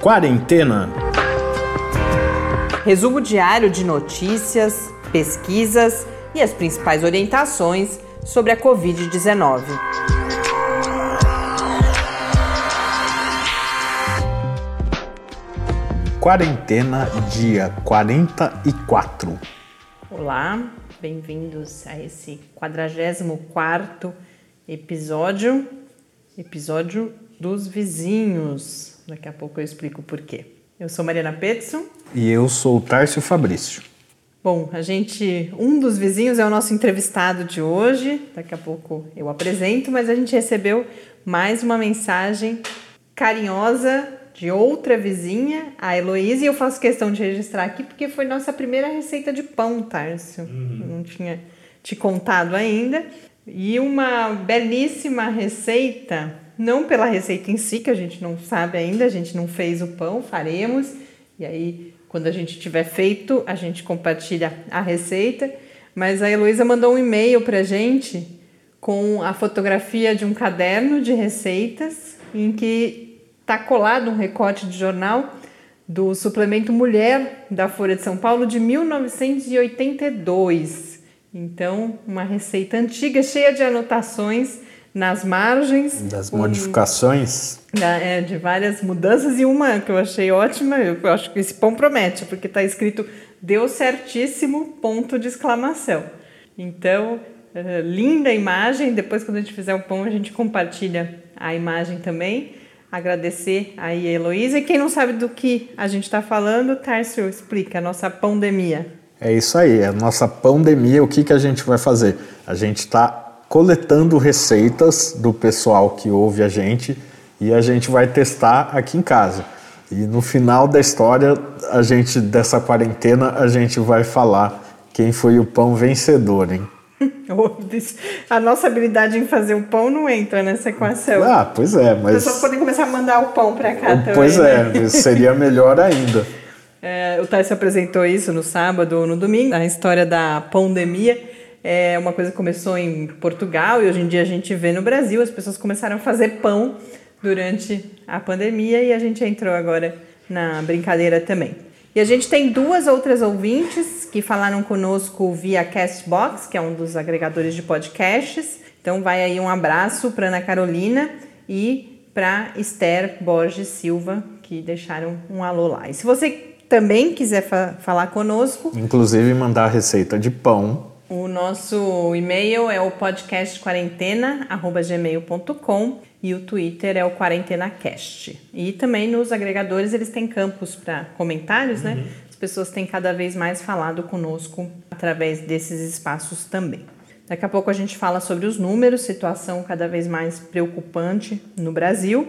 Quarentena. Resumo diário de notícias, pesquisas e as principais orientações sobre a Covid-19. Quarentena, dia 44. Olá, bem-vindos a esse 44 episódio, episódio dos vizinhos. Daqui a pouco eu explico por quê. Eu sou Mariana Petson. E eu sou o Tárcio Fabrício. Bom, a gente, um dos vizinhos é o nosso entrevistado de hoje. Daqui a pouco eu apresento, mas a gente recebeu mais uma mensagem carinhosa de outra vizinha, a Heloísa, e eu faço questão de registrar aqui porque foi nossa primeira receita de pão, Tárcio. Uhum. Não tinha te contado ainda. E uma belíssima receita, não pela receita em si, que a gente não sabe ainda, a gente não fez o pão, faremos. E aí, quando a gente tiver feito, a gente compartilha a receita. Mas a Heloísa mandou um e-mail para gente com a fotografia de um caderno de receitas em que está colado um recorte de jornal do suplemento Mulher da Folha de São Paulo de 1982. Então, uma receita antiga, cheia de anotações nas margens. Das modificações. Um, é, de várias mudanças e uma que eu achei ótima, eu acho que esse pão promete, porque está escrito deu certíssimo, ponto de exclamação. Então, uh, linda imagem, depois quando a gente fizer o pão a gente compartilha a imagem também agradecer aí a Heloísa. E quem não sabe do que a gente está falando, Tárcio explica, a nossa pandemia. É isso aí, a nossa pandemia, o que, que a gente vai fazer? A gente está coletando receitas do pessoal que ouve a gente e a gente vai testar aqui em casa. E no final da história, a gente dessa quarentena, a gente vai falar quem foi o pão vencedor, hein? a nossa habilidade em fazer o pão não entra nessa equação. Ah, pois é, mas. As pessoas podem começar a mandar o pão para cá também. Pois é, né? seria melhor ainda. É, o Thais apresentou isso no sábado ou no domingo, a história da pandemia. É uma coisa que começou em Portugal e hoje em dia a gente vê no Brasil. As pessoas começaram a fazer pão durante a pandemia e a gente entrou agora na brincadeira também. E a gente tem duas outras ouvintes que falaram conosco via Castbox, que é um dos agregadores de podcasts. Então vai aí um abraço para Ana Carolina e para Esther Borges Silva, que deixaram um alô lá. E se você também quiser fa falar conosco, inclusive mandar a receita de pão o nosso e-mail é o podcastquarentena@gmail.com e o Twitter é o QuarentenaCast. E também nos agregadores eles têm campos para comentários, né? uhum. né? As pessoas têm cada vez mais falado conosco através desses espaços também. Daqui a pouco a gente fala sobre os números, situação cada vez mais preocupante no Brasil.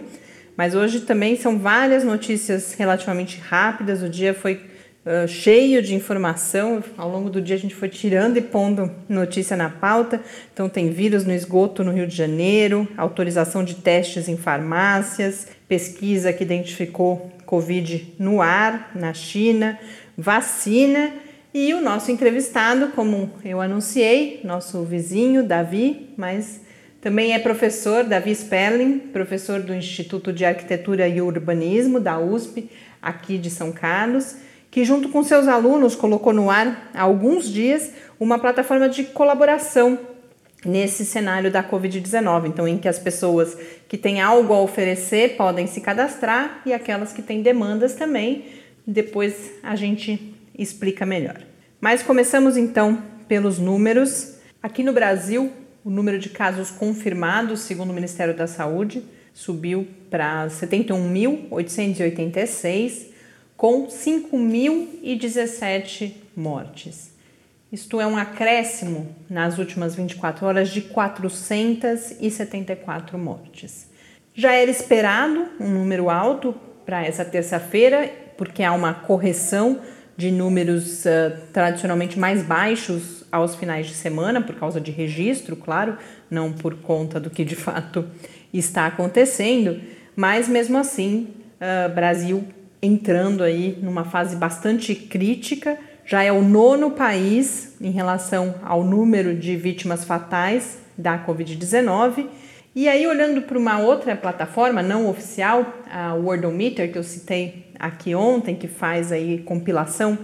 Mas hoje também são várias notícias relativamente rápidas. O dia foi uh, cheio de informação. Ao longo do dia a gente foi tirando e pondo notícia na pauta. Então tem vírus no esgoto no Rio de Janeiro, autorização de testes em farmácias, pesquisa que identificou Covid no ar na China, vacina e o nosso entrevistado, como eu anunciei, nosso vizinho Davi, mas também é professor, Davi Sperling, professor do Instituto de Arquitetura e Urbanismo da USP, aqui de São Carlos que, junto com seus alunos, colocou no ar há alguns dias uma plataforma de colaboração nesse cenário da Covid-19, então em que as pessoas que têm algo a oferecer podem se cadastrar e aquelas que têm demandas também. Depois a gente explica melhor. Mas começamos então pelos números. Aqui no Brasil, o número de casos confirmados, segundo o Ministério da Saúde, subiu para 71.886 com 5.017 mortes. Isto é um acréscimo nas últimas 24 horas de 474 mortes. Já era esperado um número alto para essa terça-feira, porque há uma correção de números uh, tradicionalmente mais baixos aos finais de semana, por causa de registro, claro, não por conta do que de fato está acontecendo, mas mesmo assim, uh, Brasil entrando aí numa fase bastante crítica. Já é o nono país em relação ao número de vítimas fatais da Covid-19 E aí, olhando para uma outra plataforma não oficial, a Worldometer, que eu citei aqui ontem, que faz aí compilação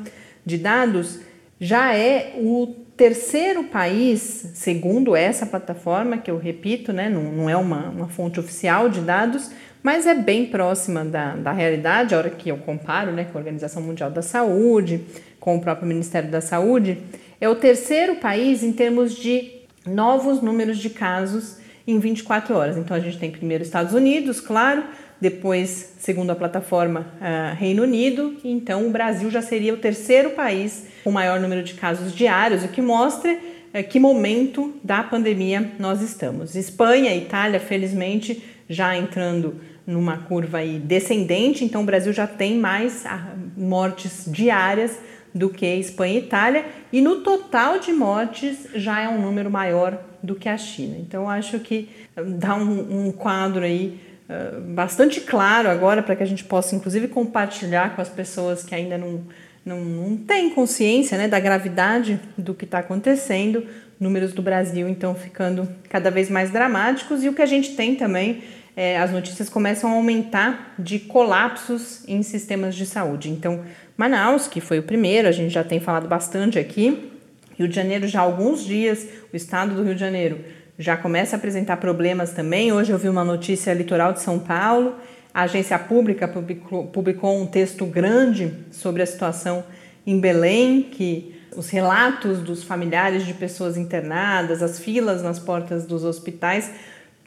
de dados, já é o terceiro país, segundo essa plataforma, que eu repito, né, não, não é uma, uma fonte oficial de dados, mas é bem próxima da, da realidade, a hora que eu comparo né, com a Organização Mundial da Saúde, com o próprio Ministério da Saúde, é o terceiro país em termos de novos números de casos em 24 horas. Então a gente tem primeiro Estados Unidos, claro, depois, segundo a plataforma, uh, Reino Unido, e então o Brasil já seria o terceiro país com maior número de casos diários, o que mostra uh, que momento da pandemia nós estamos. Espanha Itália, felizmente, já entrando numa curva aí descendente, então o Brasil já tem mais ah, mortes diárias do que Espanha e Itália, e no total de mortes já é um número maior do que a China. Então acho que dá um, um quadro aí uh, bastante claro agora para que a gente possa inclusive compartilhar com as pessoas que ainda não, não, não têm consciência né, da gravidade do que está acontecendo. Números do Brasil então ficando cada vez mais dramáticos e o que a gente tem também é, as notícias começam a aumentar de colapsos em sistemas de saúde. Então, Manaus, que foi o primeiro, a gente já tem falado bastante aqui, Rio de Janeiro já há alguns dias, o estado do Rio de Janeiro já começa a apresentar problemas também. Hoje eu vi uma notícia litoral de São Paulo, a agência pública publicou, publicou um texto grande sobre a situação em Belém, que os relatos dos familiares de pessoas internadas, as filas nas portas dos hospitais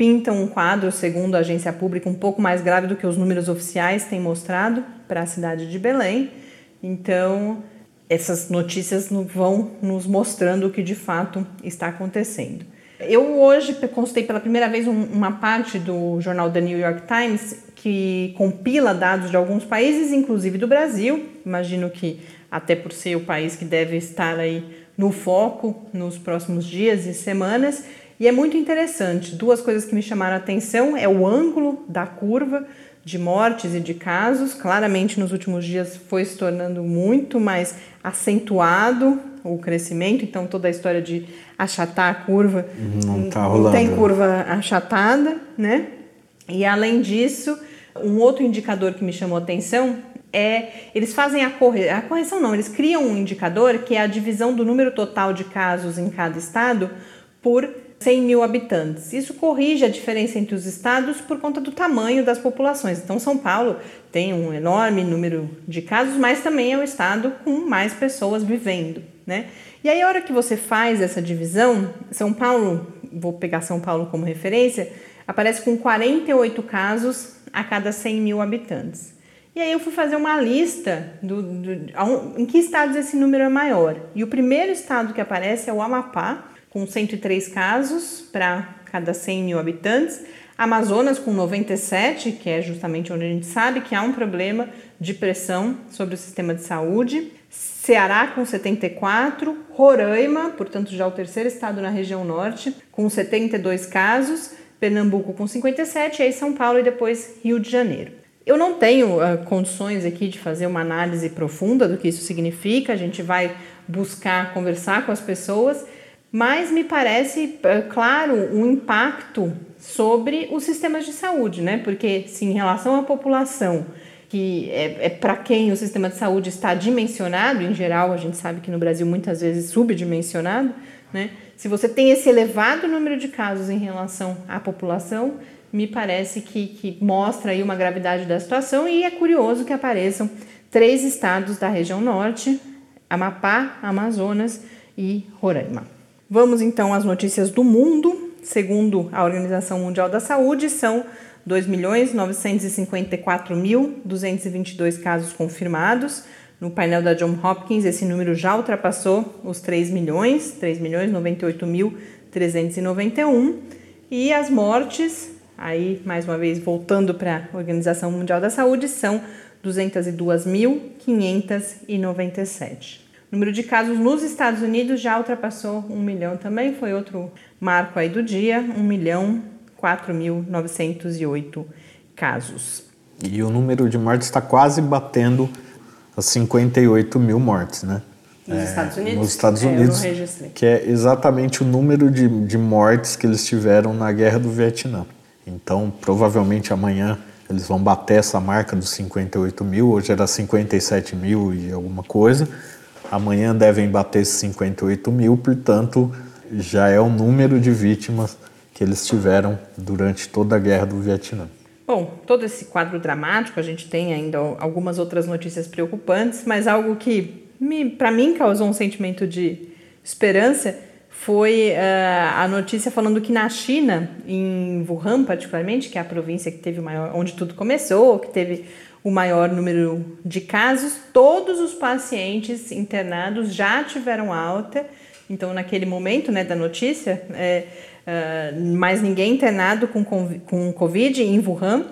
pintam um quadro, segundo a agência pública, um pouco mais grave do que os números oficiais têm mostrado para a cidade de Belém. Então, essas notícias vão nos mostrando o que de fato está acontecendo. Eu hoje consultei pela primeira vez uma parte do jornal The New York Times que compila dados de alguns países, inclusive do Brasil. Imagino que até por ser o país que deve estar aí no foco nos próximos dias e semanas. E é muito interessante. Duas coisas que me chamaram a atenção é o ângulo da curva de mortes e de casos. Claramente, nos últimos dias foi se tornando muito mais acentuado o crescimento. Então, toda a história de achatar a curva não, tá rolando. tem curva achatada, né? E além disso, um outro indicador que me chamou a atenção é eles fazem a, corre, a correção não, eles criam um indicador que é a divisão do número total de casos em cada estado por 100 mil habitantes. Isso corrige a diferença entre os estados por conta do tamanho das populações. Então, São Paulo tem um enorme número de casos, mas também é o estado com mais pessoas vivendo, né? E aí, a hora que você faz essa divisão, São Paulo, vou pegar São Paulo como referência, aparece com 48 casos a cada 100 mil habitantes. E aí eu fui fazer uma lista do, do, em que estados esse número é maior. E o primeiro estado que aparece é o Amapá, com 103 casos para cada 100 mil habitantes. Amazonas com 97, que é justamente onde a gente sabe que há um problema de pressão sobre o sistema de saúde. Ceará com 74, Roraima, portanto já o terceiro estado na região norte, com 72 casos, Pernambuco com 57, e aí São Paulo e depois Rio de Janeiro. Eu não tenho uh, condições aqui de fazer uma análise profunda do que isso significa, a gente vai buscar conversar com as pessoas, mas me parece é, claro um impacto sobre os sistemas de saúde, né? Porque se em relação à população que é, é para quem o sistema de saúde está dimensionado, em geral a gente sabe que no Brasil muitas vezes subdimensionado, né? Se você tem esse elevado número de casos em relação à população, me parece que, que mostra aí uma gravidade da situação e é curioso que apareçam três estados da região norte, Amapá, Amazonas e Roraima. Vamos então às notícias do mundo. Segundo a Organização Mundial da Saúde, são 2.954.222 casos confirmados. No painel da John Hopkins, esse número já ultrapassou os 3 milhões, 3.098.391. E as mortes, aí mais uma vez voltando para a Organização Mundial da Saúde, são 202.597. O número de casos nos Estados Unidos já ultrapassou um milhão também, foi outro marco aí do dia, 1 milhão 4.908 casos. E o número de mortes está quase batendo as 58 mil mortes, né? Nos é, Estados Unidos? Nos Estados Unidos, é, que é exatamente o número de, de mortes que eles tiveram na Guerra do Vietnã. Então, provavelmente amanhã eles vão bater essa marca dos 58 mil, hoje era 57 mil e alguma coisa. Amanhã devem bater 58 mil, portanto, já é o número de vítimas que eles tiveram durante toda a guerra do Vietnã. Bom, todo esse quadro dramático, a gente tem ainda algumas outras notícias preocupantes, mas algo que para mim causou um sentimento de esperança foi uh, a notícia falando que na China, em Wuhan particularmente, que é a província que teve o maior, onde tudo começou, que teve o maior número de casos, todos os pacientes internados já tiveram alta. Então, naquele momento né, da notícia, é, uh, mais ninguém internado com, com Covid em Wuhan.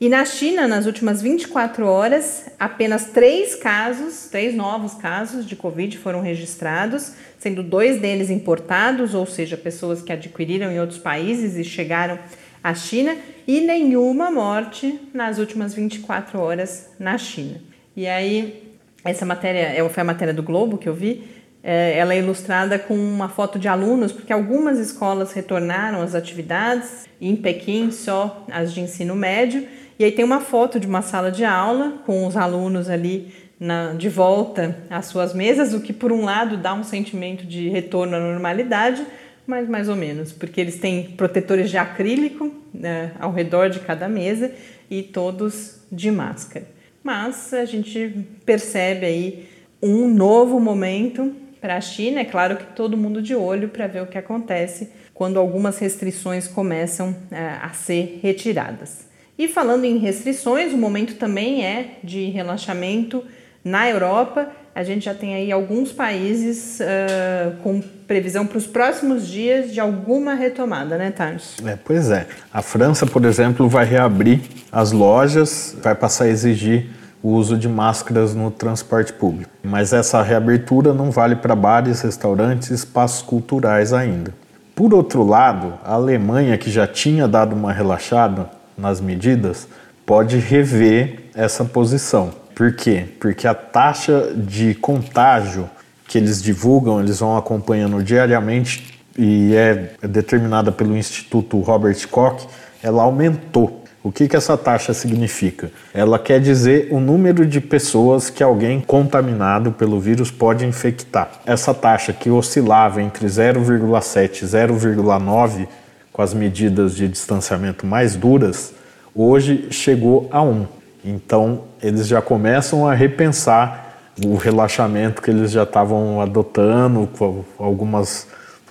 E na China, nas últimas 24 horas, apenas três casos, três novos casos de Covid foram registrados, sendo dois deles importados, ou seja, pessoas que adquiriram em outros países e chegaram à China, e nenhuma morte nas últimas 24 horas na China. E aí, essa matéria é, foi a matéria do Globo que eu vi, é, ela é ilustrada com uma foto de alunos, porque algumas escolas retornaram às atividades, em Pequim só as de ensino médio, e aí tem uma foto de uma sala de aula com os alunos ali na, de volta às suas mesas, o que por um lado dá um sentimento de retorno à normalidade, mas mais ou menos, porque eles têm protetores de acrílico né, ao redor de cada mesa e todos de máscara. Mas a gente percebe aí um novo momento para a China. É claro que todo mundo de olho para ver o que acontece quando algumas restrições começam é, a ser retiradas. E falando em restrições, o momento também é de relaxamento na Europa. A gente já tem aí alguns países uh, com previsão para os próximos dias de alguma retomada, né, Thales? É, pois é. A França, por exemplo, vai reabrir as lojas, vai passar a exigir o uso de máscaras no transporte público. Mas essa reabertura não vale para bares, restaurantes espaços culturais ainda. Por outro lado, a Alemanha, que já tinha dado uma relaxada nas medidas, pode rever essa posição. Por quê? Porque a taxa de contágio que eles divulgam, eles vão acompanhando diariamente e é determinada pelo Instituto Robert Koch, ela aumentou. O que, que essa taxa significa? Ela quer dizer o número de pessoas que alguém contaminado pelo vírus pode infectar. Essa taxa que oscilava entre 0,7 e 0,9 com as medidas de distanciamento mais duras, hoje chegou a 1. Então, eles já começam a repensar o relaxamento que eles já estavam adotando, algumas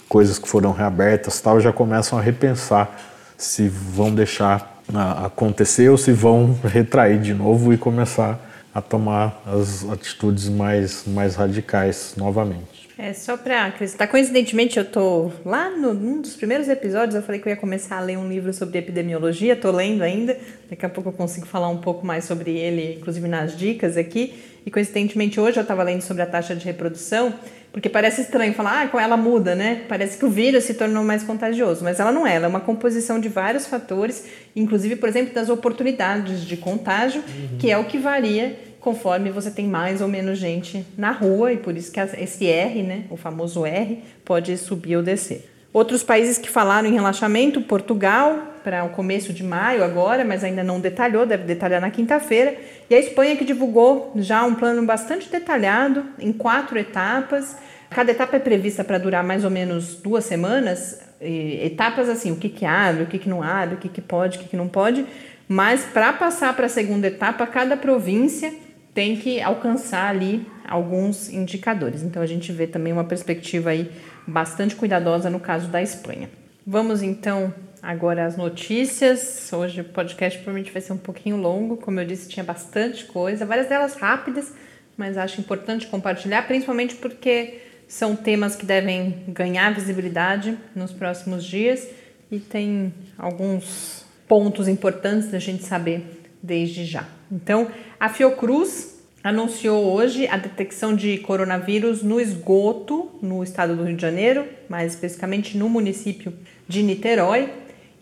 coisas que foram reabertas, tal, já começam a repensar se vão deixar acontecer ou se vão retrair de novo e começar a tomar as atitudes mais, mais radicais novamente. É só para acrescentar. Coincidentemente, eu tô lá no, num dos primeiros episódios, eu falei que eu ia começar a ler um livro sobre epidemiologia, tô lendo ainda. Daqui a pouco eu consigo falar um pouco mais sobre ele, inclusive nas dicas aqui. E coincidentemente hoje eu estava lendo sobre a taxa de reprodução, porque parece estranho falar, ah, ela muda, né? Parece que o vírus se tornou mais contagioso, mas ela não é, ela é uma composição de vários fatores, inclusive, por exemplo, das oportunidades de contágio, uhum. que é o que varia conforme você tem mais ou menos gente na rua e por isso que esse R, né, o famoso R, pode subir ou descer. Outros países que falaram em relaxamento, Portugal, para o começo de maio agora, mas ainda não detalhou, deve detalhar na quinta-feira. E a Espanha que divulgou já um plano bastante detalhado, em quatro etapas. Cada etapa é prevista para durar mais ou menos duas semanas. E etapas assim, o que, que abre, o que, que não abre, o que, que pode, o que, que não pode. Mas para passar para a segunda etapa, cada província tem que alcançar ali alguns indicadores. Então a gente vê também uma perspectiva aí bastante cuidadosa no caso da Espanha. Vamos então agora às notícias. Hoje o podcast provavelmente vai ser um pouquinho longo, como eu disse, tinha bastante coisa, várias delas rápidas, mas acho importante compartilhar, principalmente porque são temas que devem ganhar visibilidade nos próximos dias e tem alguns pontos importantes da gente saber desde já. Então, a Fiocruz anunciou hoje a detecção de coronavírus no esgoto no estado do Rio de Janeiro, mais especificamente no município de Niterói.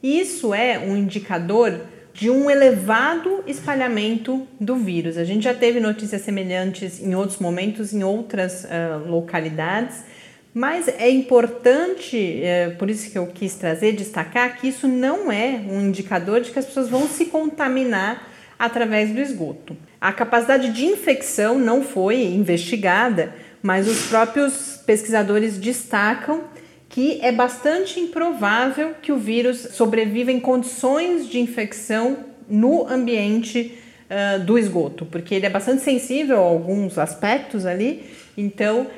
Isso é um indicador de um elevado espalhamento do vírus. A gente já teve notícias semelhantes em outros momentos, em outras uh, localidades, mas é importante, é, por isso que eu quis trazer, destacar que isso não é um indicador de que as pessoas vão se contaminar através do esgoto. A capacidade de infecção não foi investigada, mas os próprios pesquisadores destacam que é bastante improvável que o vírus sobreviva em condições de infecção no ambiente uh, do esgoto, porque ele é bastante sensível a alguns aspectos ali. Então, uh,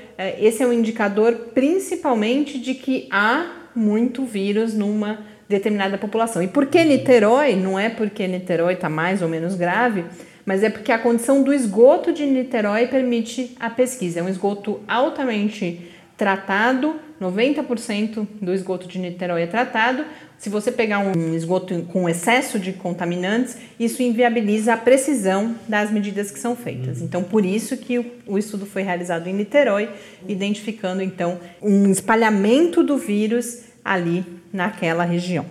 esse é um indicador principalmente de que há muito vírus numa determinada população. E por que Niterói? Não é porque Niterói está mais ou menos grave, mas é porque a condição do esgoto de Niterói permite a pesquisa. É um esgoto altamente tratado, 90% do esgoto de Niterói é tratado. Se você pegar um esgoto com excesso de contaminantes, isso inviabiliza a precisão das medidas que são feitas. Então, por isso que o, estudo foi realizado em Niterói, identificando então um espalhamento do vírus ali naquela região.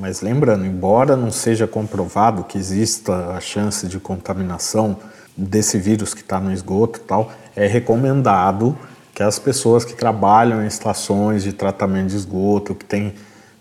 Mas lembrando, embora não seja comprovado que exista a chance de contaminação desse vírus que está no esgoto e tal, é recomendado que as pessoas que trabalham em estações de tratamento de esgoto, que têm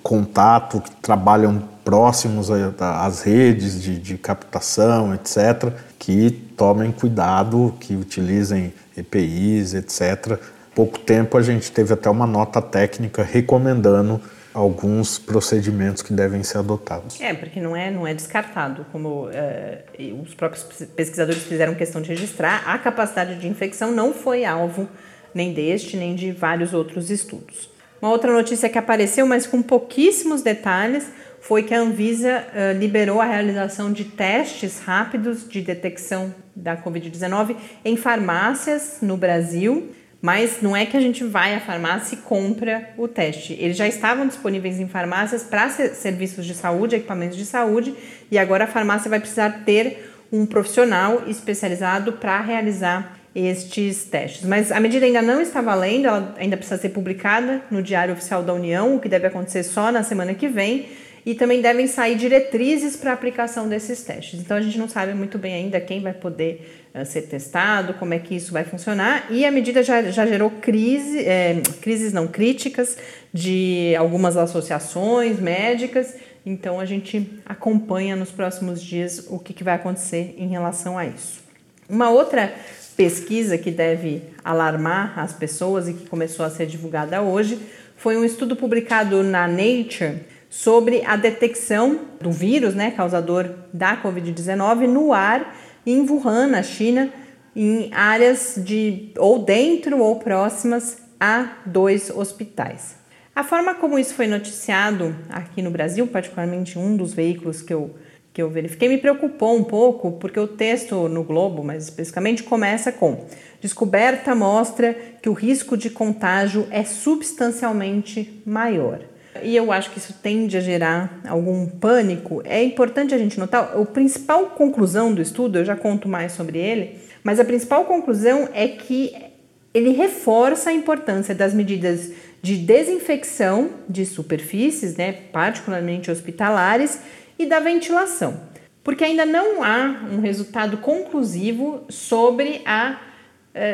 contato, que trabalham próximos às redes de, de captação, etc., que tomem cuidado, que utilizem EPIs, etc. Pouco tempo a gente teve até uma nota técnica recomendando alguns procedimentos que devem ser adotados. É, porque não é, não é descartado, como é, os próprios pesquisadores fizeram questão de registrar, a capacidade de infecção não foi alvo nem deste, nem de vários outros estudos. Uma outra notícia que apareceu, mas com pouquíssimos detalhes, foi que a Anvisa uh, liberou a realização de testes rápidos de detecção da Covid-19 em farmácias no Brasil, mas não é que a gente vai à farmácia e compra o teste. Eles já estavam disponíveis em farmácias para serviços de saúde, equipamentos de saúde, e agora a farmácia vai precisar ter um profissional especializado para realizar estes testes. Mas a medida ainda não está valendo, ela ainda precisa ser publicada no Diário Oficial da União, o que deve acontecer só na semana que vem, e também devem sair diretrizes para a aplicação desses testes. Então a gente não sabe muito bem ainda quem vai poder ser testado, como é que isso vai funcionar, e a medida já, já gerou crise, é, crises não críticas de algumas associações médicas. Então a gente acompanha nos próximos dias o que, que vai acontecer em relação a isso. Uma outra pesquisa que deve alarmar as pessoas e que começou a ser divulgada hoje foi um estudo publicado na Nature sobre a detecção do vírus, né, causador da Covid-19, no ar em Wuhan, na China, em áreas de ou dentro ou próximas a dois hospitais. A forma como isso foi noticiado aqui no Brasil, particularmente um dos veículos que eu que eu verifiquei me preocupou um pouco, porque o texto no Globo, mais especificamente, começa com: descoberta mostra que o risco de contágio é substancialmente maior. E eu acho que isso tende a gerar algum pânico. É importante a gente notar, a principal conclusão do estudo, eu já conto mais sobre ele, mas a principal conclusão é que ele reforça a importância das medidas de desinfecção de superfícies, né, particularmente hospitalares, e da ventilação, porque ainda não há um resultado conclusivo sobre a.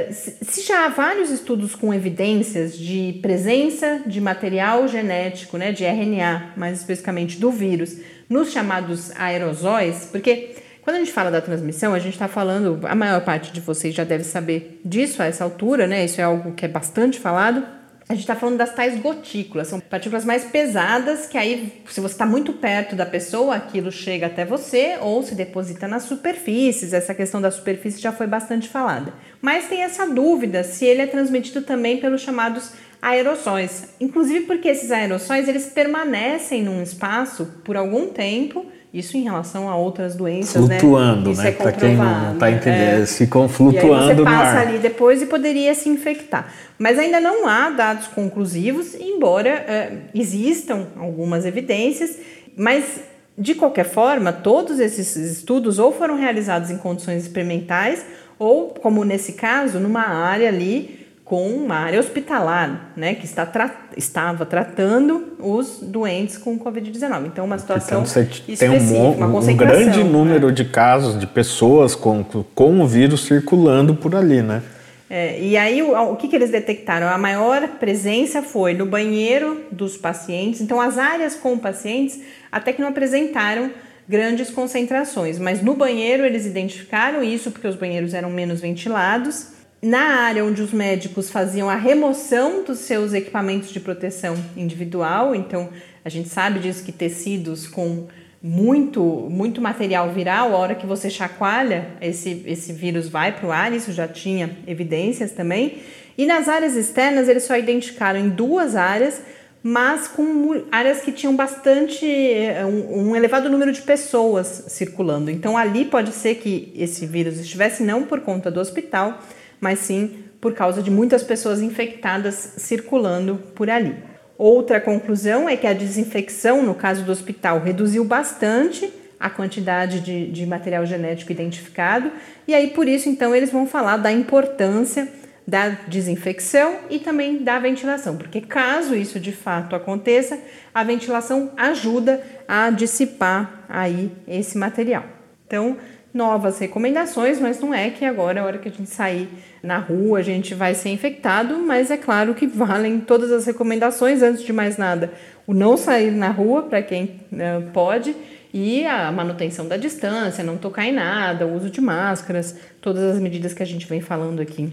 Se já há vários estudos com evidências de presença de material genético, né, de RNA, mais especificamente do vírus, nos chamados aerosóis, porque quando a gente fala da transmissão, a gente está falando, a maior parte de vocês já deve saber disso a essa altura, né? Isso é algo que é bastante falado a gente está falando das tais gotículas, são partículas mais pesadas que aí, se você está muito perto da pessoa, aquilo chega até você ou se deposita nas superfícies. Essa questão da superfície já foi bastante falada. Mas tem essa dúvida se ele é transmitido também pelos chamados aerossóis. Inclusive porque esses aerossóis eles permanecem num espaço por algum tempo isso em relação a outras doenças, né? flutuando, né? né? É Para quem não está entendendo, é. ficam flutuando e aí você passa ali depois e poderia se infectar. Mas ainda não há dados conclusivos, embora é, existam algumas evidências, mas de qualquer forma, todos esses estudos ou foram realizados em condições experimentais ou, como nesse caso, numa área ali com uma área hospitalar, né, que está tra estava tratando os doentes com Covid-19. Então, uma situação então, você tem um, um grande número né? de casos de pessoas com, com o vírus circulando por ali, né? É, e aí, o, o que, que eles detectaram? A maior presença foi no banheiro dos pacientes. Então, as áreas com pacientes até que não apresentaram grandes concentrações, mas no banheiro eles identificaram isso porque os banheiros eram menos ventilados na área onde os médicos faziam a remoção dos seus equipamentos de proteção individual, então a gente sabe disso que tecidos com muito, muito material viral, a hora que você chacoalha, esse, esse vírus vai para o ar, isso já tinha evidências também. E nas áreas externas, eles só identificaram em duas áreas, mas com áreas que tinham bastante, eh, um, um elevado número de pessoas circulando. Então ali pode ser que esse vírus estivesse não por conta do hospital, mas sim por causa de muitas pessoas infectadas circulando por ali. Outra conclusão é que a desinfecção, no caso do hospital, reduziu bastante a quantidade de, de material genético identificado, e aí por isso então eles vão falar da importância da desinfecção e também da ventilação, porque caso isso de fato aconteça, a ventilação ajuda a dissipar aí esse material. Então, novas recomendações, mas não é que agora, a hora que a gente sair na rua, a gente vai ser infectado, mas é claro que valem todas as recomendações, antes de mais nada, o não sair na rua para quem né, pode e a manutenção da distância, não tocar em nada, o uso de máscaras, todas as medidas que a gente vem falando aqui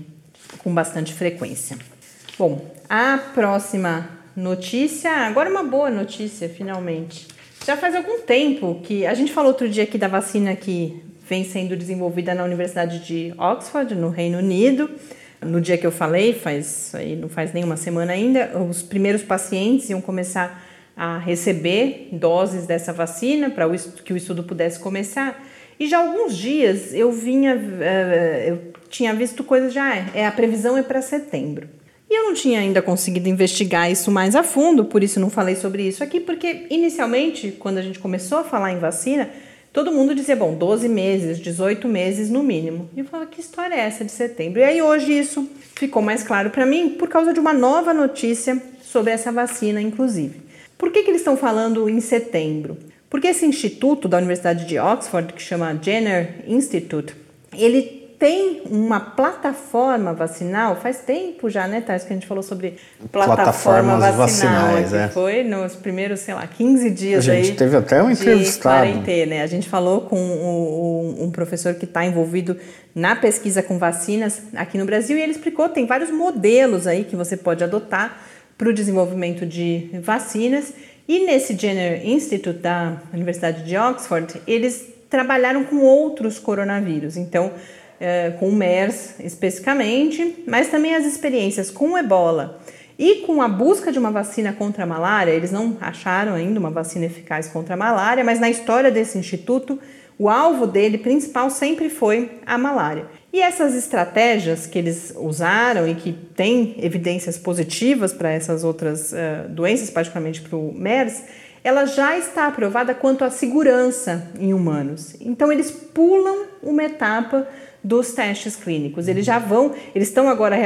com bastante frequência. Bom, a próxima notícia, agora uma boa notícia, finalmente. Já faz algum tempo que a gente falou outro dia aqui da vacina que vem sendo desenvolvida na Universidade de Oxford, no Reino Unido. No dia que eu falei, faz aí não faz nenhuma semana ainda, os primeiros pacientes iam começar a receber doses dessa vacina para que o estudo pudesse começar. E já alguns dias eu vinha, eh, eu tinha visto coisas já, é, a previsão é para setembro. E eu não tinha ainda conseguido investigar isso mais a fundo, por isso não falei sobre isso aqui, porque inicialmente, quando a gente começou a falar em vacina, Todo mundo dizia, bom, 12 meses, 18 meses no mínimo. E eu falava, que história é essa de setembro? E aí hoje isso ficou mais claro para mim por causa de uma nova notícia sobre essa vacina, inclusive. Por que, que eles estão falando em setembro? Porque esse instituto da Universidade de Oxford, que chama Jenner Institute, ele tem uma plataforma vacinal, faz tempo já, né, Thais, que a gente falou sobre plataforma vacinal, vacinais, é. foi nos primeiros, sei lá, 15 dias A gente aí teve até um entrevistado. De quarentena, né? A gente falou com um, um professor que está envolvido na pesquisa com vacinas aqui no Brasil e ele explicou, tem vários modelos aí que você pode adotar para o desenvolvimento de vacinas e nesse Jenner Institute da Universidade de Oxford, eles trabalharam com outros coronavírus, então é, com o MERS especificamente, mas também as experiências com o ebola e com a busca de uma vacina contra a malária. Eles não acharam ainda uma vacina eficaz contra a malária, mas na história desse instituto, o alvo dele principal sempre foi a malária. E essas estratégias que eles usaram e que têm evidências positivas para essas outras uh, doenças, particularmente para o MERS, ela já está aprovada quanto à segurança em humanos. Então eles pulam uma etapa dos testes clínicos. Eles já vão, eles estão agora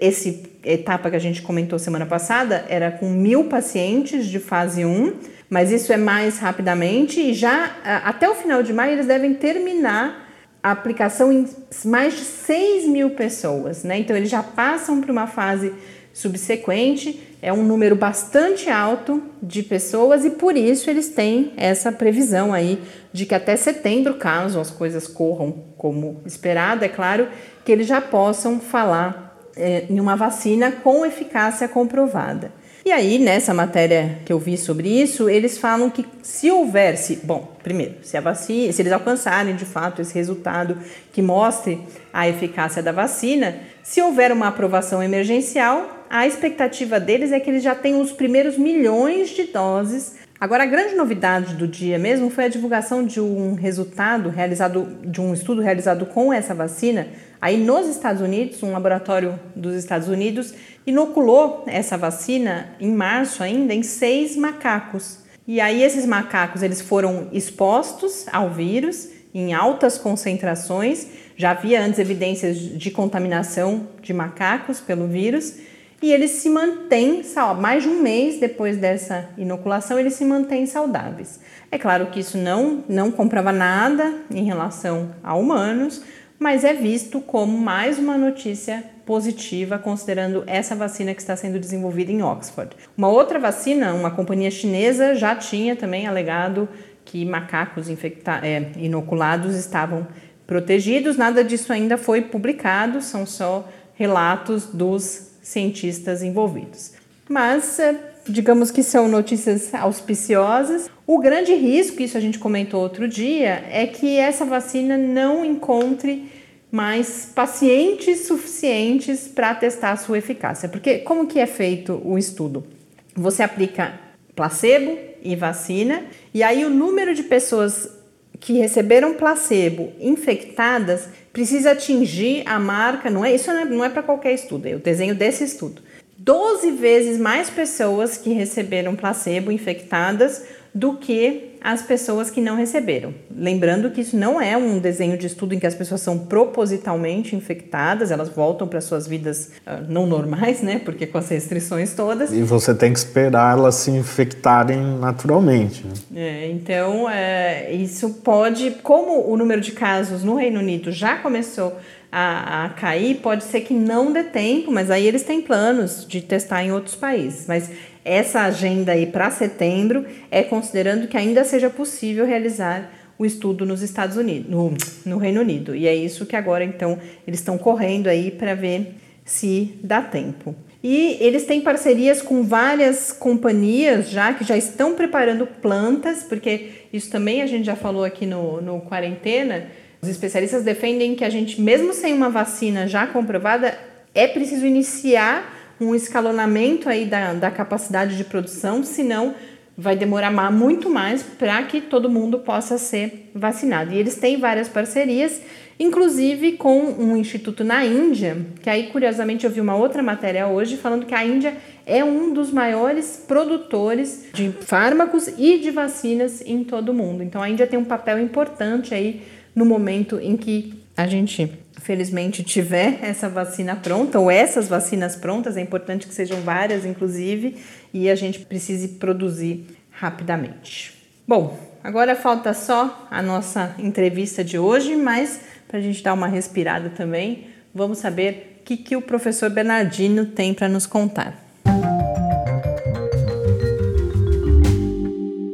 esse etapa que a gente comentou semana passada era com mil pacientes de fase 1, mas isso é mais rapidamente e já até o final de maio eles devem terminar a aplicação em mais de 6 mil pessoas, né? Então eles já passam para uma fase subsequente, é um número bastante alto de pessoas e por isso eles têm essa previsão aí de que até setembro, caso as coisas corram como esperado, é claro, que eles já possam falar é, em uma vacina com eficácia comprovada. E aí, nessa matéria que eu vi sobre isso, eles falam que se houvesse, bom, primeiro, se a vacina, se eles alcançarem de fato esse resultado que mostre a eficácia da vacina, se houver uma aprovação emergencial, a expectativa deles é que eles já tenham os primeiros milhões de doses. Agora, a grande novidade do dia mesmo foi a divulgação de um resultado realizado, de um estudo realizado com essa vacina. Aí, nos Estados Unidos, um laboratório dos Estados Unidos inoculou essa vacina em março ainda em seis macacos. E aí, esses macacos eles foram expostos ao vírus em altas concentrações. Já havia antes evidências de contaminação de macacos pelo vírus e eles se mantêm, mais de um mês depois dessa inoculação, eles se mantêm saudáveis. É claro que isso não, não comprova nada em relação a humanos, mas é visto como mais uma notícia positiva, considerando essa vacina que está sendo desenvolvida em Oxford. Uma outra vacina, uma companhia chinesa, já tinha também alegado que macacos é, inoculados estavam protegidos. Nada disso ainda foi publicado, são só relatos dos cientistas envolvidos. Mas, é, digamos que são notícias auspiciosas. O grande risco, isso a gente comentou outro dia, é que essa vacina não encontre mais pacientes suficientes para testar a sua eficácia. Porque como que é feito o estudo? Você aplica placebo e vacina, e aí o número de pessoas que receberam placebo infectadas precisa atingir a marca, não é isso não é, é para qualquer estudo, é o desenho desse estudo. 12 vezes mais pessoas que receberam placebo infectadas do que as pessoas que não receberam. Lembrando que isso não é um desenho de estudo em que as pessoas são propositalmente infectadas, elas voltam para suas vidas uh, não normais, né? Porque com as restrições todas. E você tem que esperar elas se infectarem naturalmente. Né? É, então, é, isso pode, como o número de casos no Reino Unido já começou a, a, cair, pode ser que não dê tempo, mas aí eles têm planos de testar em outros países. Mas essa agenda aí para setembro é considerando que ainda seja possível realizar o estudo nos Estados Unidos, no, no Reino Unido. E é isso que agora então eles estão correndo aí para ver se dá tempo. E eles têm parcerias com várias companhias já que já estão preparando plantas, porque isso também a gente já falou aqui no, no quarentena. Os especialistas defendem que a gente, mesmo sem uma vacina já comprovada, é preciso iniciar um escalonamento aí da, da capacidade de produção, senão vai demorar muito mais para que todo mundo possa ser vacinado. E eles têm várias parcerias, inclusive com um instituto na Índia, que aí curiosamente eu vi uma outra matéria hoje falando que a Índia é um dos maiores produtores de fármacos e de vacinas em todo o mundo. Então a Índia tem um papel importante aí no momento em que a gente felizmente tiver essa vacina pronta ou essas vacinas prontas, é importante que sejam várias, inclusive, e a gente precise produzir rapidamente. Bom, agora falta só a nossa entrevista de hoje, mas para a gente dar uma respirada também, vamos saber o que, que o professor Bernardino tem para nos contar.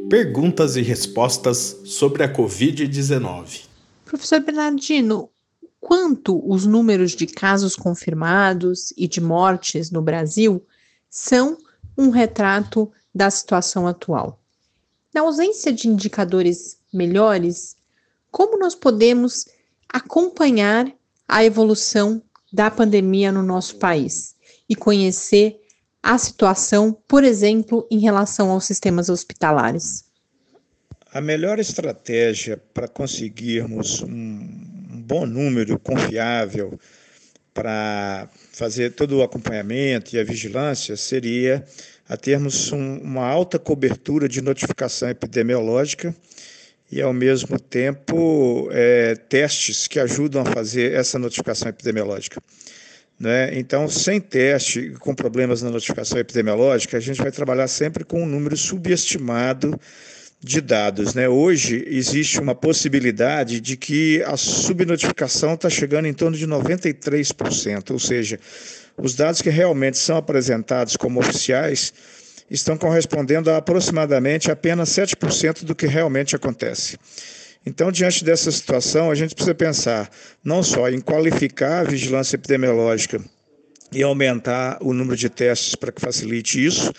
Perguntas e respostas sobre a Covid-19. Professor Bernardino, quanto os números de casos confirmados e de mortes no Brasil são um retrato da situação atual. Na ausência de indicadores melhores, como nós podemos acompanhar a evolução da pandemia no nosso país e conhecer a situação, por exemplo, em relação aos sistemas hospitalares? A melhor estratégia para conseguirmos um bom número confiável para fazer todo o acompanhamento e a vigilância seria a termos um, uma alta cobertura de notificação epidemiológica e, ao mesmo tempo, é, testes que ajudam a fazer essa notificação epidemiológica. Né? Então, sem teste, com problemas na notificação epidemiológica, a gente vai trabalhar sempre com um número subestimado de dados. Né? Hoje existe uma possibilidade de que a subnotificação está chegando em torno de 93%, ou seja, os dados que realmente são apresentados como oficiais estão correspondendo a aproximadamente apenas 7% do que realmente acontece. Então, diante dessa situação, a gente precisa pensar não só em qualificar a vigilância epidemiológica e aumentar o número de testes para que facilite isso,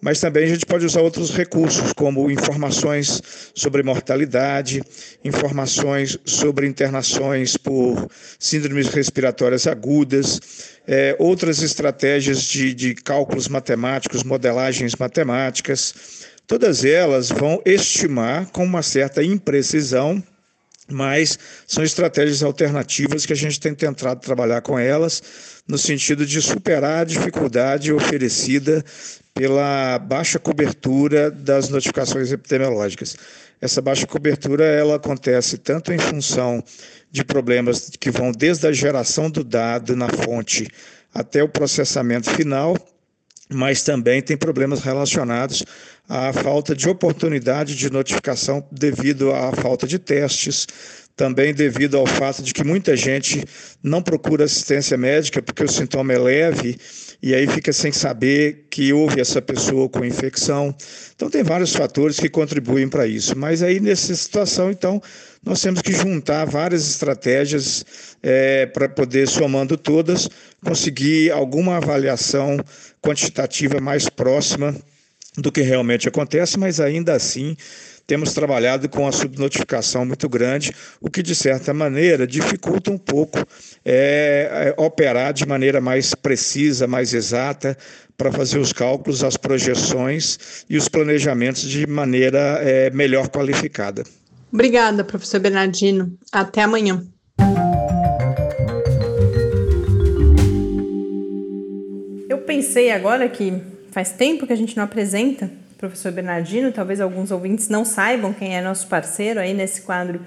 mas também a gente pode usar outros recursos, como informações sobre mortalidade, informações sobre internações por síndromes respiratórias agudas, é, outras estratégias de, de cálculos matemáticos, modelagens matemáticas. Todas elas vão estimar com uma certa imprecisão mas são estratégias alternativas que a gente tem tentado trabalhar com elas no sentido de superar a dificuldade oferecida pela baixa cobertura das notificações epidemiológicas. Essa baixa cobertura ela acontece tanto em função de problemas que vão desde a geração do dado na fonte até o processamento final, mas também tem problemas relacionados à falta de oportunidade de notificação devido à falta de testes, também devido ao fato de que muita gente não procura assistência médica porque o sintoma é leve e aí fica sem saber que houve essa pessoa com infecção. Então tem vários fatores que contribuem para isso. Mas aí nessa situação, então, nós temos que juntar várias estratégias é, para poder, somando todas, conseguir alguma avaliação quantitativa mais próxima do que realmente acontece, mas ainda assim temos trabalhado com a subnotificação muito grande, o que, de certa maneira, dificulta um pouco é, é, operar de maneira mais precisa, mais exata, para fazer os cálculos, as projeções e os planejamentos de maneira é, melhor qualificada. Obrigada, professor Bernardino. Até amanhã. Eu pensei agora que faz tempo que a gente não apresenta professor Bernardino, talvez alguns ouvintes não saibam quem é nosso parceiro aí nesse quadro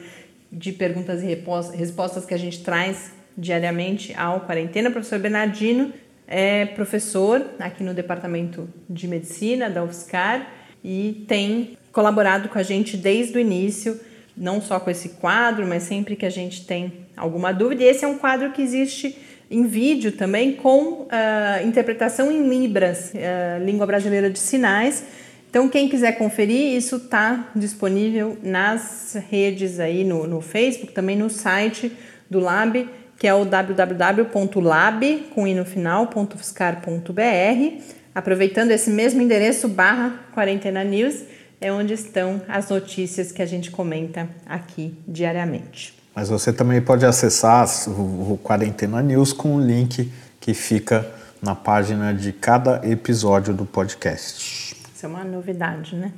de perguntas e respostas que a gente traz diariamente ao Quarentena. O professor Bernardino é professor aqui no Departamento de Medicina da UFSCar e tem colaborado com a gente desde o início, não só com esse quadro, mas sempre que a gente tem alguma dúvida. E esse é um quadro que existe em vídeo também com uh, interpretação em Libras, uh, língua brasileira de sinais então, quem quiser conferir, isso está disponível nas redes aí no, no Facebook, também no site do Lab, que é o www.lab, com i no final, Aproveitando esse mesmo endereço, barra Quarentena News, é onde estão as notícias que a gente comenta aqui diariamente. Mas você também pode acessar o Quarentena News com o link que fica na página de cada episódio do podcast. Isso é uma novidade, né?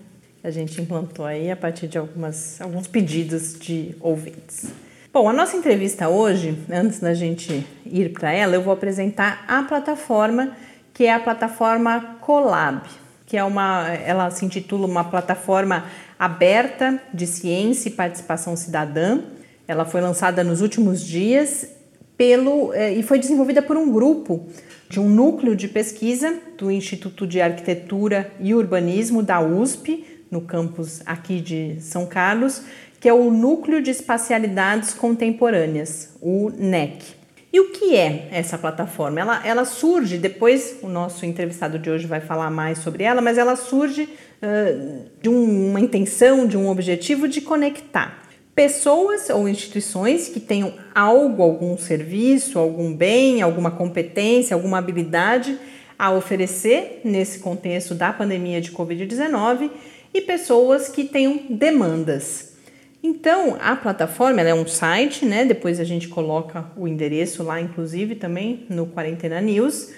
A gente implantou aí a partir de algumas, alguns pedidos de ouvintes. Bom, a nossa entrevista hoje, antes da gente ir para ela, eu vou apresentar a plataforma que é a plataforma Colab, que é uma, ela se intitula uma plataforma aberta de ciência e participação cidadã. Ela foi lançada nos últimos dias pelo eh, e foi desenvolvida por um grupo de um núcleo de pesquisa do Instituto de Arquitetura e Urbanismo da USP, no campus aqui de São Carlos, que é o Núcleo de Espacialidades Contemporâneas, o NEC. E o que é essa plataforma? Ela, ela surge, depois o nosso entrevistado de hoje vai falar mais sobre ela, mas ela surge uh, de um, uma intenção, de um objetivo de conectar pessoas ou instituições que tenham algo, algum serviço, algum bem, alguma competência, alguma habilidade a oferecer nesse contexto da pandemia de Covid-19 e pessoas que tenham demandas. Então, a plataforma é um site, né? Depois a gente coloca o endereço lá, inclusive, também no Quarentena News,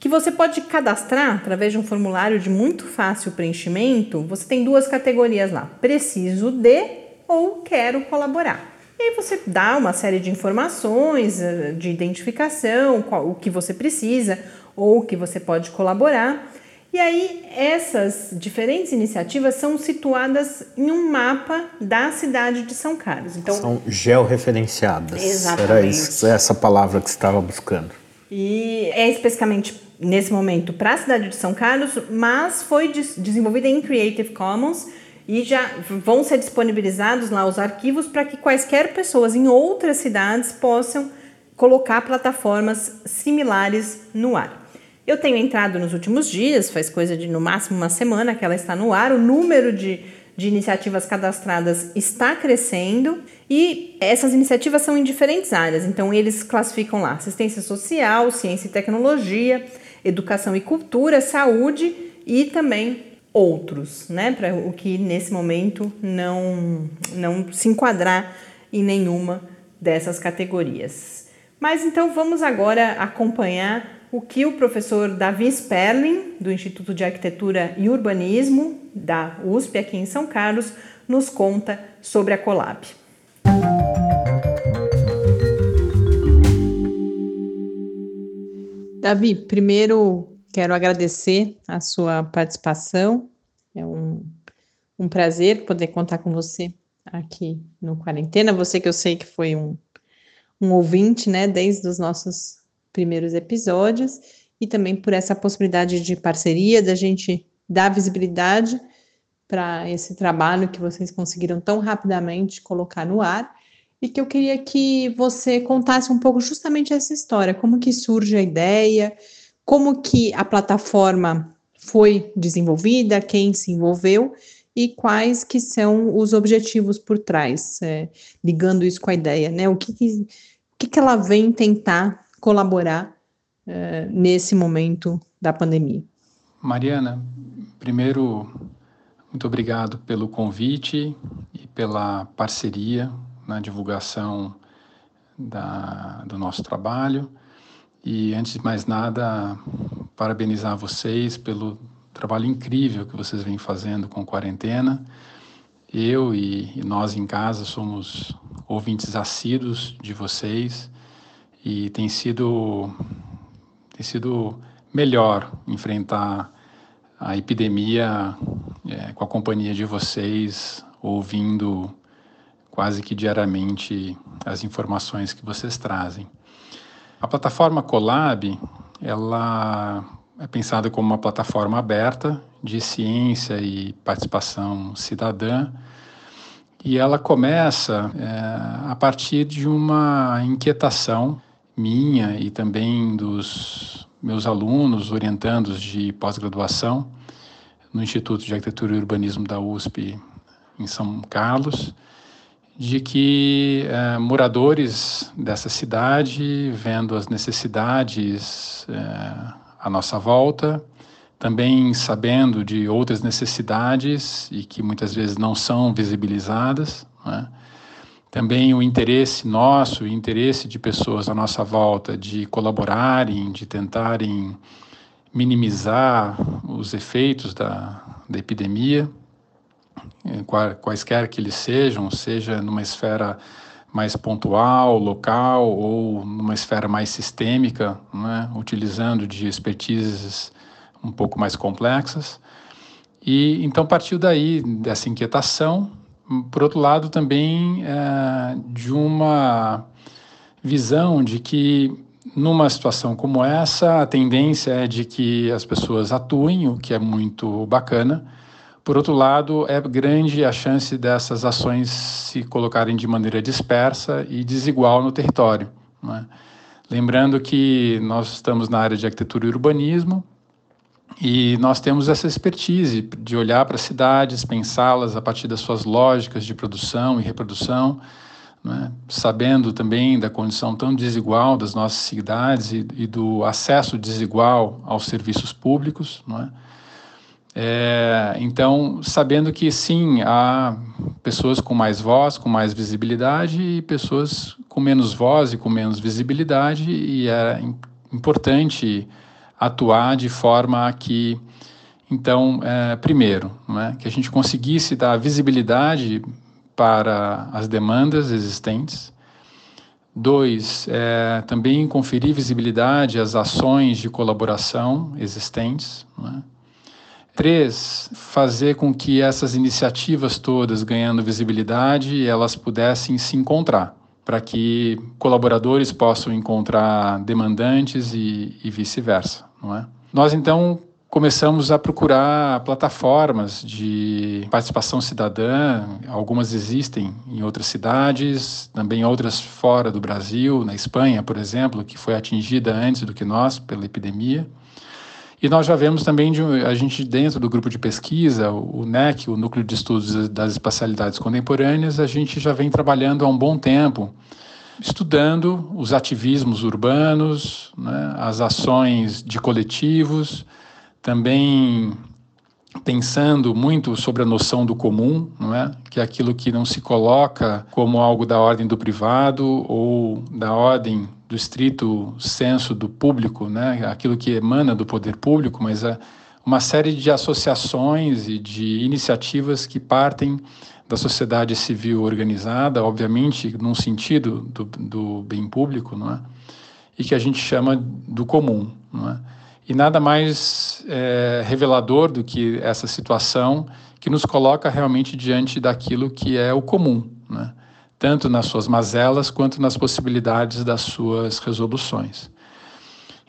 que você pode cadastrar através de um formulário de muito fácil preenchimento. Você tem duas categorias lá: preciso de ou quero colaborar. E aí você dá uma série de informações eh, de identificação, qual, o que você precisa ou o que você pode colaborar. E aí essas diferentes iniciativas são situadas em um mapa da cidade de São Carlos. Então são georreferenciadas. Exatamente. Era isso, essa palavra que você estava buscando. E é especificamente nesse momento para a cidade de São Carlos, mas foi desenvolvida em Creative Commons e já vão ser disponibilizados lá os arquivos para que quaisquer pessoas em outras cidades possam colocar plataformas similares no ar. Eu tenho entrado nos últimos dias, faz coisa de no máximo uma semana que ela está no ar, o número de, de iniciativas cadastradas está crescendo e essas iniciativas são em diferentes áreas, então eles classificam lá assistência social, ciência e tecnologia, educação e cultura, saúde e também outros, né? Para o que nesse momento não, não se enquadrar em nenhuma dessas categorias. Mas então vamos agora acompanhar o que o professor Davi Sperling, do Instituto de Arquitetura e Urbanismo da USP aqui em São Carlos, nos conta sobre a Colab. Davi, primeiro quero agradecer a sua participação. É um um prazer poder contar com você aqui no Quarentena. Você que eu sei que foi um, um ouvinte, né, desde os nossos primeiros episódios, e também por essa possibilidade de parceria, da gente dar visibilidade para esse trabalho que vocês conseguiram tão rapidamente colocar no ar. E que eu queria que você contasse um pouco justamente essa história, como que surge a ideia, como que a plataforma foi desenvolvida, quem se envolveu e quais que são os objetivos por trás, é, ligando isso com a ideia, né? O que, que, o que, que ela vem tentar colaborar é, nesse momento da pandemia? Mariana, primeiro, muito obrigado pelo convite e pela parceria na divulgação da, do nosso trabalho. E antes de mais nada, parabenizar vocês pelo trabalho incrível que vocês vêm fazendo com quarentena. Eu e, e nós em casa somos ouvintes assíduos de vocês e tem sido tem sido melhor enfrentar a epidemia é, com a companhia de vocês, ouvindo quase que diariamente as informações que vocês trazem. A plataforma Colab, ela é pensada como uma plataforma aberta de ciência e participação cidadã, e ela começa é, a partir de uma inquietação minha e também dos meus alunos orientandos de pós-graduação no Instituto de Arquitetura e Urbanismo da USP em São Carlos, de que é, moradores dessa cidade, vendo as necessidades é, à nossa volta, também sabendo de outras necessidades e que muitas vezes não são visibilizadas, né? também o interesse nosso, o interesse de pessoas à nossa volta de colaborarem, de tentarem minimizar os efeitos da, da epidemia, quaisquer que eles sejam, seja numa esfera mais pontual, local ou numa esfera mais sistêmica, né, utilizando de expertises um pouco mais complexas. E então partiu daí dessa inquietação, por outro lado também é, de uma visão de que numa situação como essa a tendência é de que as pessoas atuem, o que é muito bacana, por outro lado, é grande a chance dessas ações se colocarem de maneira dispersa e desigual no território. É? Lembrando que nós estamos na área de arquitetura e urbanismo e nós temos essa expertise de olhar para as cidades, pensá-las a partir das suas lógicas de produção e reprodução, é? sabendo também da condição tão desigual das nossas cidades e, e do acesso desigual aos serviços públicos. Não é? É, então, sabendo que sim, há pessoas com mais voz, com mais visibilidade e pessoas com menos voz e com menos visibilidade, e é importante atuar de forma que, então, é, primeiro, é, que a gente conseguisse dar visibilidade para as demandas existentes. Dois, é, também conferir visibilidade às ações de colaboração existentes. É? Três, fazer com que essas iniciativas todas ganhando visibilidade, elas pudessem se encontrar, para que colaboradores possam encontrar demandantes e, e vice-versa, não é? Nós então começamos a procurar plataformas de participação cidadã. Algumas existem em outras cidades, também outras fora do Brasil, na Espanha, por exemplo, que foi atingida antes do que nós pela epidemia. E nós já vemos também, de, a gente dentro do grupo de pesquisa, o NEC, o Núcleo de Estudos das Espacialidades Contemporâneas, a gente já vem trabalhando há um bom tempo, estudando os ativismos urbanos, né, as ações de coletivos, também pensando muito sobre a noção do comum, não é? que é aquilo que não se coloca como algo da ordem do privado ou da ordem do estrito senso do público, né? aquilo que emana do poder público, mas é uma série de associações e de iniciativas que partem da sociedade civil organizada, obviamente, num sentido do, do bem público, não é? e que a gente chama do comum. Não é? E nada mais é, revelador do que essa situação que nos coloca realmente diante daquilo que é o comum, né? Tanto nas suas mazelas quanto nas possibilidades das suas resoluções.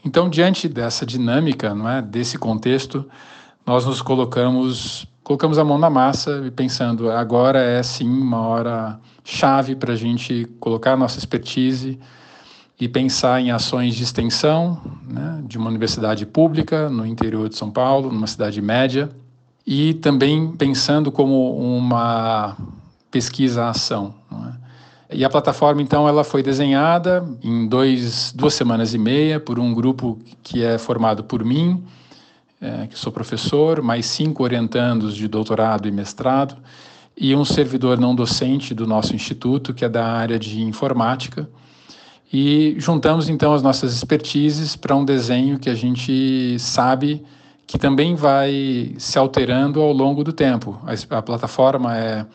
Então, diante dessa dinâmica, não é, desse contexto, nós nos colocamos, colocamos a mão na massa e pensando, agora é sim uma hora chave para a gente colocar a nossa expertise e pensar em ações de extensão né, de uma universidade pública no interior de São Paulo, numa cidade média, e também pensando como uma pesquisa-ação. É? E a plataforma, então, ela foi desenhada em dois, duas semanas e meia por um grupo que é formado por mim, é, que sou professor, mais cinco orientandos de doutorado e mestrado, e um servidor não docente do nosso instituto, que é da área de informática. E juntamos, então, as nossas expertises para um desenho que a gente sabe que também vai se alterando ao longo do tempo. A, a, plataforma é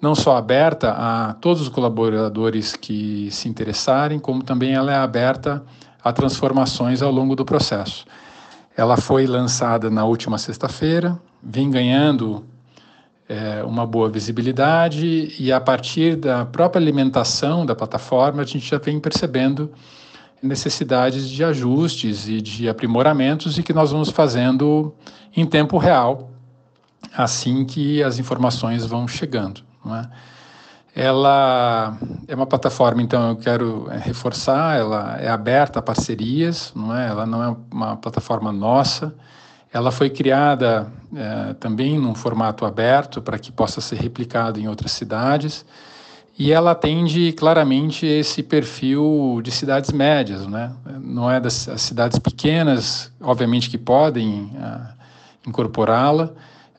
não só aberta a todos os colaboradores que se interessarem, como também ela é aberta a transformações ao longo do processo. Ela foi lançada na última sexta-feira, vem ganhando é, uma boa visibilidade e a partir da própria alimentação da plataforma a gente já vem percebendo necessidades de ajustes e de aprimoramentos e que nós vamos fazendo em tempo real, assim que as informações vão chegando. Não é? Ela é uma plataforma, então eu quero é, reforçar, ela é aberta a parcerias, não é? Ela não é uma plataforma nossa. Ela foi criada é, também num formato aberto para que possa ser replicado em outras cidades e ela atende claramente esse perfil de cidades médias, né? Não é das cidades pequenas, obviamente que podem uh, incorporá-la,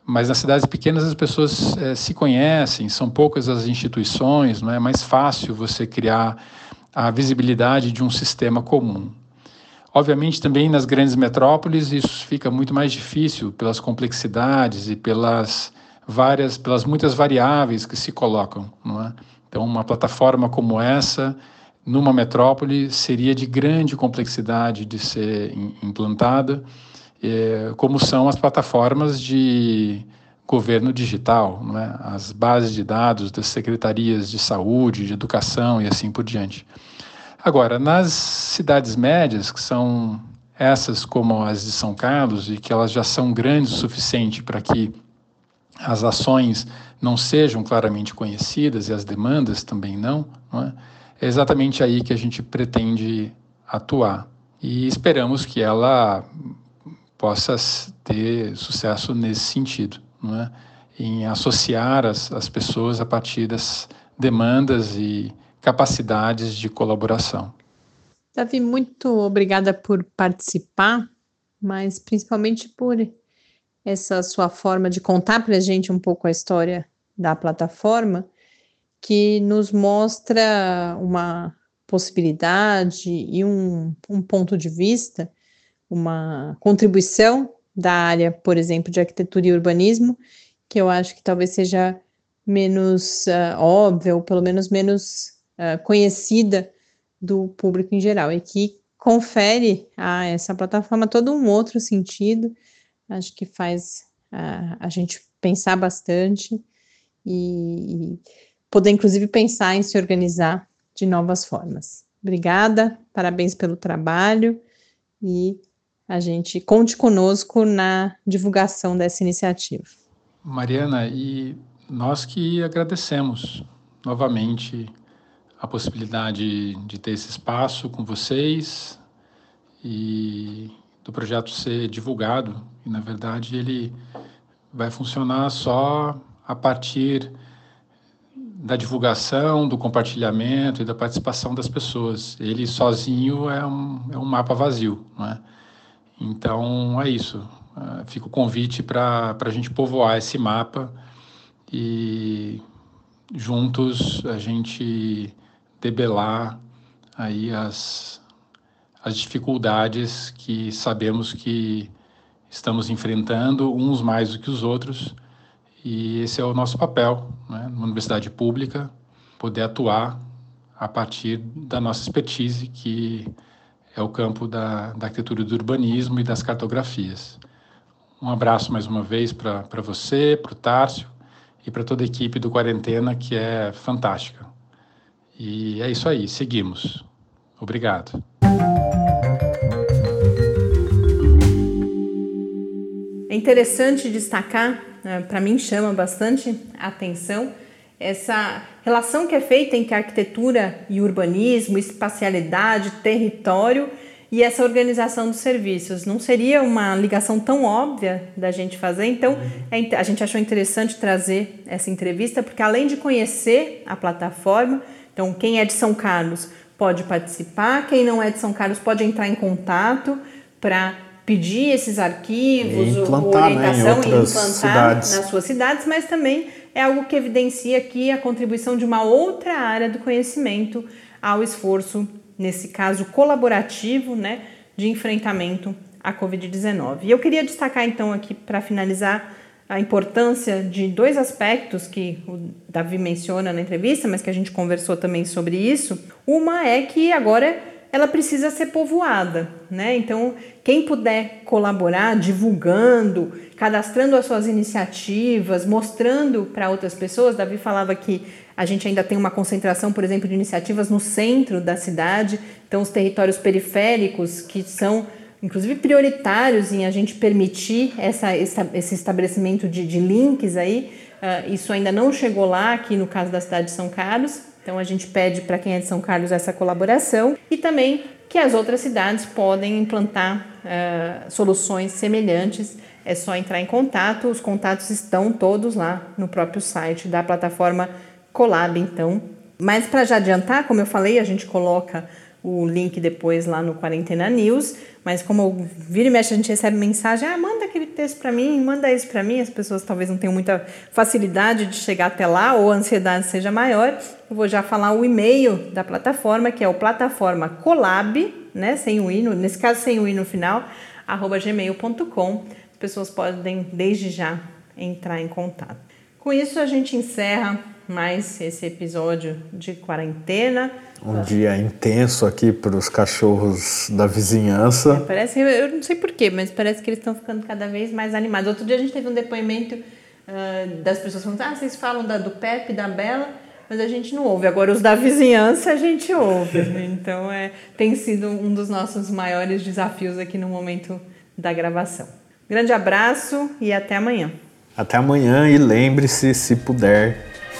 mas nas cidades pequenas as pessoas uh, se conhecem, são poucas as instituições, não é mais fácil você criar a visibilidade de um sistema comum. Obviamente também nas grandes metrópoles isso fica muito mais difícil pelas complexidades e pelas várias, pelas muitas variáveis que se colocam, não é? Então, uma plataforma como essa, numa metrópole, seria de grande complexidade de ser implantada, é, como são as plataformas de governo digital, não é? as bases de dados das secretarias de saúde, de educação e assim por diante. Agora, nas cidades médias, que são essas como as de São Carlos, e que elas já são grandes o suficiente para que as ações não sejam claramente conhecidas e as demandas também não, não é? é exatamente aí que a gente pretende atuar. E esperamos que ela possa ter sucesso nesse sentido, não é? em associar as, as pessoas a partir das demandas e capacidades de colaboração. Davi, muito obrigada por participar, mas principalmente por essa sua forma de contar para a gente um pouco a história da plataforma, que nos mostra uma possibilidade e um, um ponto de vista, uma contribuição da área, por exemplo, de arquitetura e urbanismo, que eu acho que talvez seja menos uh, óbvia, ou pelo menos menos uh, conhecida do público em geral, e que confere a essa plataforma todo um outro sentido, acho que faz uh, a gente pensar bastante e, poder, inclusive, pensar em se organizar de novas formas. Obrigada, parabéns pelo trabalho e a gente conte conosco na divulgação dessa iniciativa. Mariana, e nós que agradecemos novamente a possibilidade de ter esse espaço com vocês e do projeto ser divulgado. E, na verdade, ele vai funcionar só a partir da divulgação, do compartilhamento e da participação das pessoas. Ele sozinho é um, é um mapa vazio, não é? Então é isso. Uh, fica o convite para a gente povoar esse mapa e juntos a gente debelar aí as, as dificuldades que sabemos que estamos enfrentando, uns mais do que os outros, e esse é o nosso papel, né, numa universidade pública, poder atuar a partir da nossa expertise, que é o campo da, da arquitetura do urbanismo e das cartografias. Um abraço mais uma vez para você, para o Tárcio e para toda a equipe do Quarentena, que é fantástica. E é isso aí, seguimos. Obrigado. É interessante destacar, né, para mim chama bastante atenção, essa relação que é feita entre arquitetura e urbanismo, espacialidade, território e essa organização dos serviços. Não seria uma ligação tão óbvia da gente fazer? Então, é, a gente achou interessante trazer essa entrevista, porque além de conhecer a plataforma, então quem é de São Carlos pode participar, quem não é de São Carlos pode entrar em contato para pedir esses arquivos, e implantar, orientação né, e implantar cidades. nas suas cidades, mas também é algo que evidencia aqui a contribuição de uma outra área do conhecimento ao esforço, nesse caso colaborativo, né, de enfrentamento à Covid-19. E eu queria destacar então aqui para finalizar a importância de dois aspectos que o Davi menciona na entrevista, mas que a gente conversou também sobre isso. Uma é que agora ela precisa ser povoada, né? Então, quem puder colaborar, divulgando, cadastrando as suas iniciativas, mostrando para outras pessoas. Davi falava que a gente ainda tem uma concentração, por exemplo, de iniciativas no centro da cidade, então os territórios periféricos que são inclusive prioritários em a gente permitir essa, esse estabelecimento de, de links aí. Uh, isso ainda não chegou lá aqui no caso da cidade de São Carlos, então a gente pede para quem é de São Carlos essa colaboração e também que as outras cidades podem implantar uh, soluções semelhantes. É só entrar em contato, os contatos estão todos lá no próprio site da plataforma Colab, então. Mas para já adiantar, como eu falei, a gente coloca o link depois lá no Quarentena News, mas como vira e mexe a gente recebe mensagem, ah, manda aquele texto para mim, manda isso para mim, as pessoas talvez não tenham muita facilidade de chegar até lá ou a ansiedade seja maior, eu vou já falar o e-mail da plataforma, que é o plataforma colab, né, sem o i, nesse caso sem o i no final, arroba gmail.com, as pessoas podem desde já entrar em contato. Com isso a gente encerra mais esse episódio de quarentena. Um dia intenso aqui para os cachorros da vizinhança. É, parece, eu não sei porquê, mas parece que eles estão ficando cada vez mais animados. Outro dia a gente teve um depoimento uh, das pessoas falando: ah, vocês falam da, do Pepe, da Bela, mas a gente não ouve. Agora os da vizinhança a gente ouve. então é, tem sido um dos nossos maiores desafios aqui no momento da gravação. Grande abraço e até amanhã. Até amanhã e lembre-se, se puder,